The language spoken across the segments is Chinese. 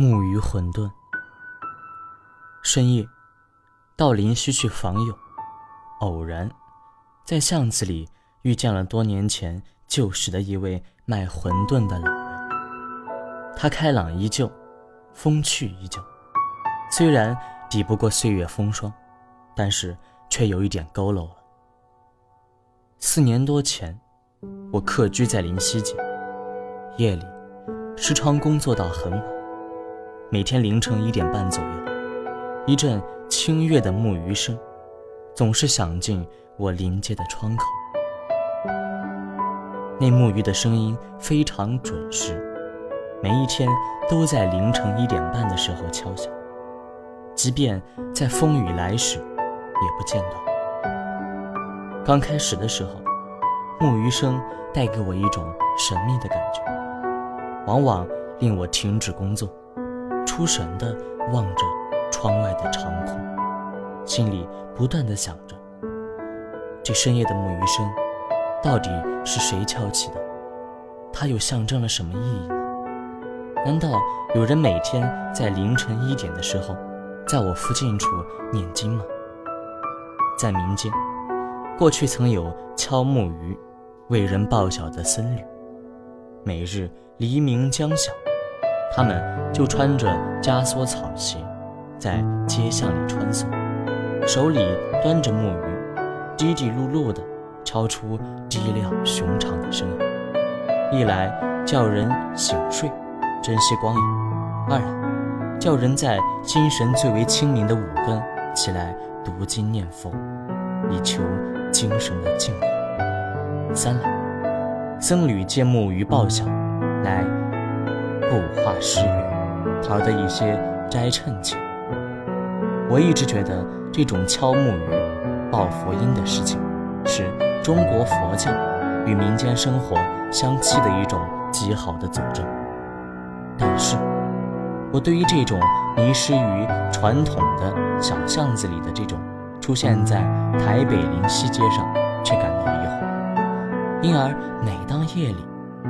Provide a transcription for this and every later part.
木鱼馄饨。深夜，到林溪去访友，偶然在巷子里遇见了多年前旧时的一位卖馄饨的老人。他开朗依旧，风趣依旧，虽然抵不过岁月风霜，但是却有一点佝偻了。四年多前，我客居在林溪街，夜里时常工作到很晚。每天凌晨一点半左右，一阵清越的木鱼声，总是响进我临街的窗口。那木鱼的声音非常准时，每一天都在凌晨一点半的时候敲响，即便在风雨来时，也不间断。刚开始的时候，木鱼声带给我一种神秘的感觉，往往令我停止工作。出神地望着窗外的长空，心里不断地想着：这深夜的木鱼声，到底是谁敲起的？它又象征了什么意义呢？难道有人每天在凌晨一点的时候，在我附近处念经吗？在民间，过去曾有敲木鱼、为人报晓的僧侣，每日黎明将晓。他们就穿着枷锁草鞋，在街巷里穿梭，手里端着木鱼，滴滴噜噜的敲出低亮雄长的声音。一来叫人醒睡，珍惜光阴；二来叫人在精神最为清明的五更起来读经念佛，以求精神的净化；三来僧侣借木鱼报晓，来。构画诗乐，讨得一些斋趁钱。我一直觉得这种敲木鱼、报佛音的事情，是中国佛教与民间生活相契的一种极好的佐证。但是，我对于这种迷失于传统的小巷子里的这种出现在台北林溪街上，却感到疑惑。因而，每当夜里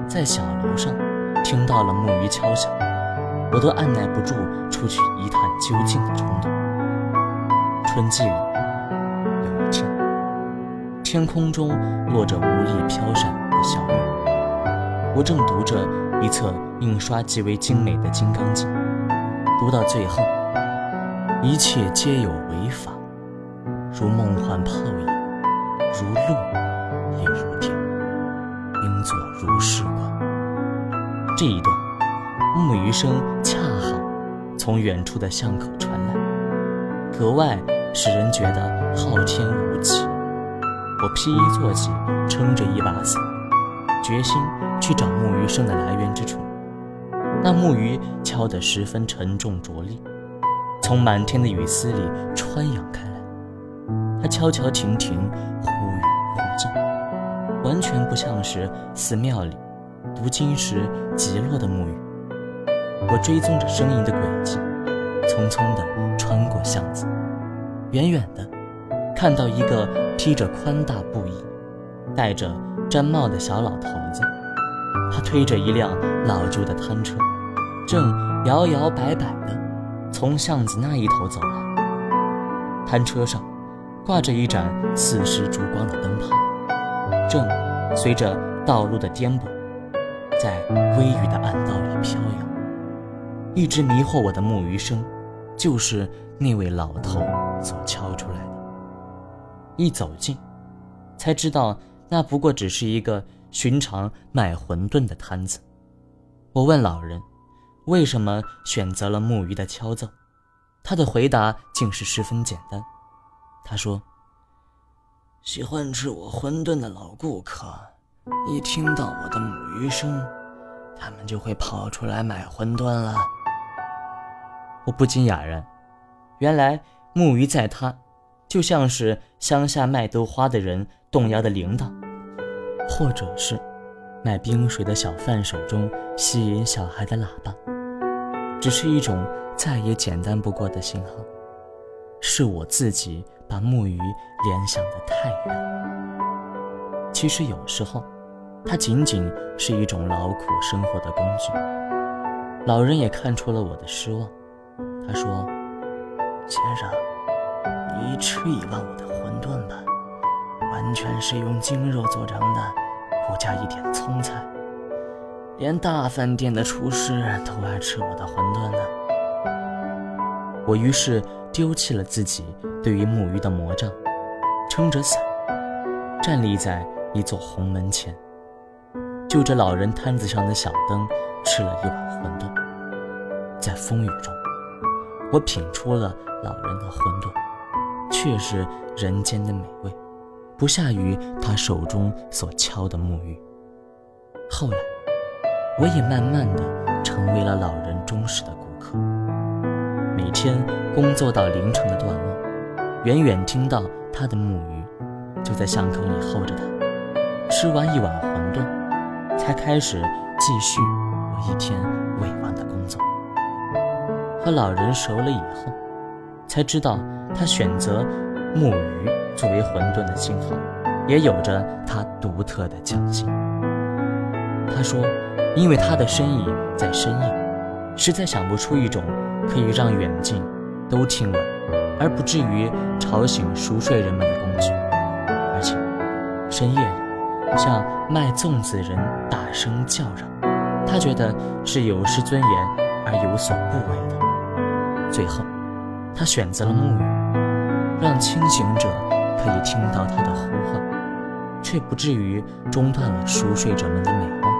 在小楼上，听到了木鱼敲响，我都按耐不住出去一探究竟的冲动。春季里，有一天，天空中落着无力飘散的小雨，我正读着一册印刷极为精美的《金刚经》，读到最后，一切皆有为法，如梦幻泡影，如露亦如电，应作如是观。这一段木鱼声恰好从远处的巷口传来，格外使人觉得浩天无际。我披衣坐起，撑着一把伞，决心去找木鱼声的来源之处。那木鱼敲得十分沉重着力，从满天的雨丝里穿扬开来。它悄悄停停，忽远忽近，完全不像是寺庙里。读经时极落的木鱼，我追踪着声音的轨迹，匆匆地穿过巷子，远远的看到一个披着宽大布衣、戴着毡帽的小老头子，他推着一辆老旧的摊车，正摇摇摆摆地从巷子那一头走来。摊车上挂着一盏四时烛光的灯泡，正随着道路的颠簸。在微雨的暗道里飘扬，一直迷惑我的木鱼声，就是那位老头所敲出来的。一走近，才知道那不过只是一个寻常卖馄饨的摊子。我问老人，为什么选择了木鱼的敲奏？他的回答竟是十分简单。他说：“喜欢吃我馄饨的老顾客。”一听到我的母鱼声，他们就会跑出来买馄饨了。我不禁哑然，原来木鱼在他，就像是乡下卖豆花的人动摇的铃铛，或者是卖冰水的小贩手中吸引小孩的喇叭，只是一种再也简单不过的信号。是我自己把木鱼联想的太远。其实有时候，它仅仅是一种劳苦生活的工具。老人也看出了我的失望，他说：“先生，你吃一碗我的馄饨吧，完全是用精肉做成的，不加一点葱菜。连大饭店的厨师都爱吃我的馄饨呢。”我于是丢弃了自己对于木鱼的魔杖，撑着伞，站立在一座红门前，就着老人摊子上的小灯吃了一碗馄饨。在风雨中，我品出了老人的馄饨，却是人间的美味，不下于他手中所敲的木鱼。后来，我也慢慢的成为了老人忠实的顾客。每天工作到凌晨的段落，远远听到他的木鱼，就在巷口里候着他。吃完一碗馄饨，才开始继续我一天未完的工作。和老人熟了以后，才知道他选择木鱼作为馄饨的信号，也有着他独特的匠心。他说，因为他的生意在深夜，实在想不出一种可以让远近都听闻，而不至于吵醒熟睡人们的工具。而且，深夜向卖粽子人大声叫嚷，他觉得是有失尊严而有所不为的。最后，他选择了木鱼，让清醒者可以听到他的呼唤，却不至于中断了熟睡者们的美梦。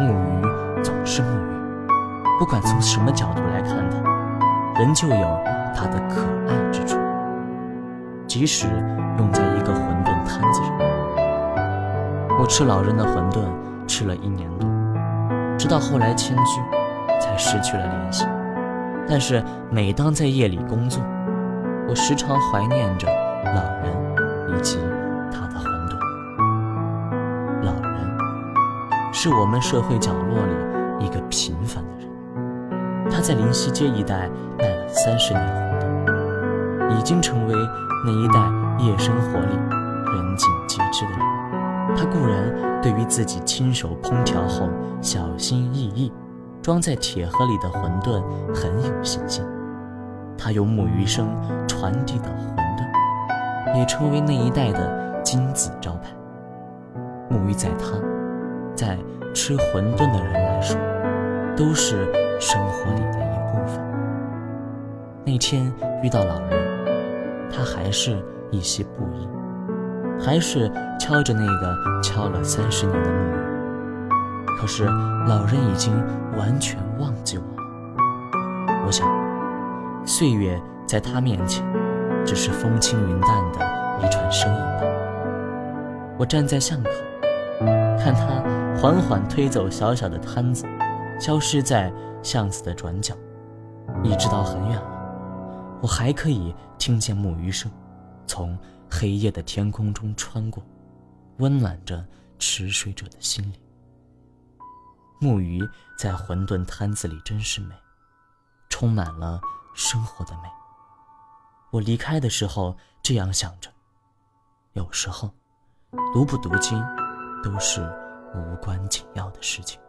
木鱼总是木鱼，不管从什么角度来看它，仍旧有它的可爱之处。即使用在一个馄饨摊子上，我吃老人的馄饨吃了一年多，直到后来迁居，才失去了联系。但是每当在夜里工作，我时常怀念着老人以及他的馄饨。老人是我们社会角落里一个平凡的人，他在临溪街一带卖了三十年馄饨，已经成为那一带夜生活里人尽皆知的人。他固然对于自己亲手烹调后小心翼翼。装在铁盒里的馄饨很有信心，他用木鱼声传递的馄饨，也成为那一代的金字招牌。木鱼在他，在吃馄饨的人来说，都是生活里的一部分。那天遇到老人，他还是一些不应，还是敲着那个敲了三十年的木鱼。可是老人已经完全忘记我了。我想，岁月在他面前，只是风轻云淡的一串声音吧。我站在巷口，看他缓缓推走小小的摊子，消失在巷子的转角，一直到很远了，我还可以听见木鱼声，从黑夜的天空中穿过，温暖着持睡者的心灵。木鱼在馄饨摊子里真是美，充满了生活的美。我离开的时候这样想着：有时候，读不读经，都是无关紧要的事情。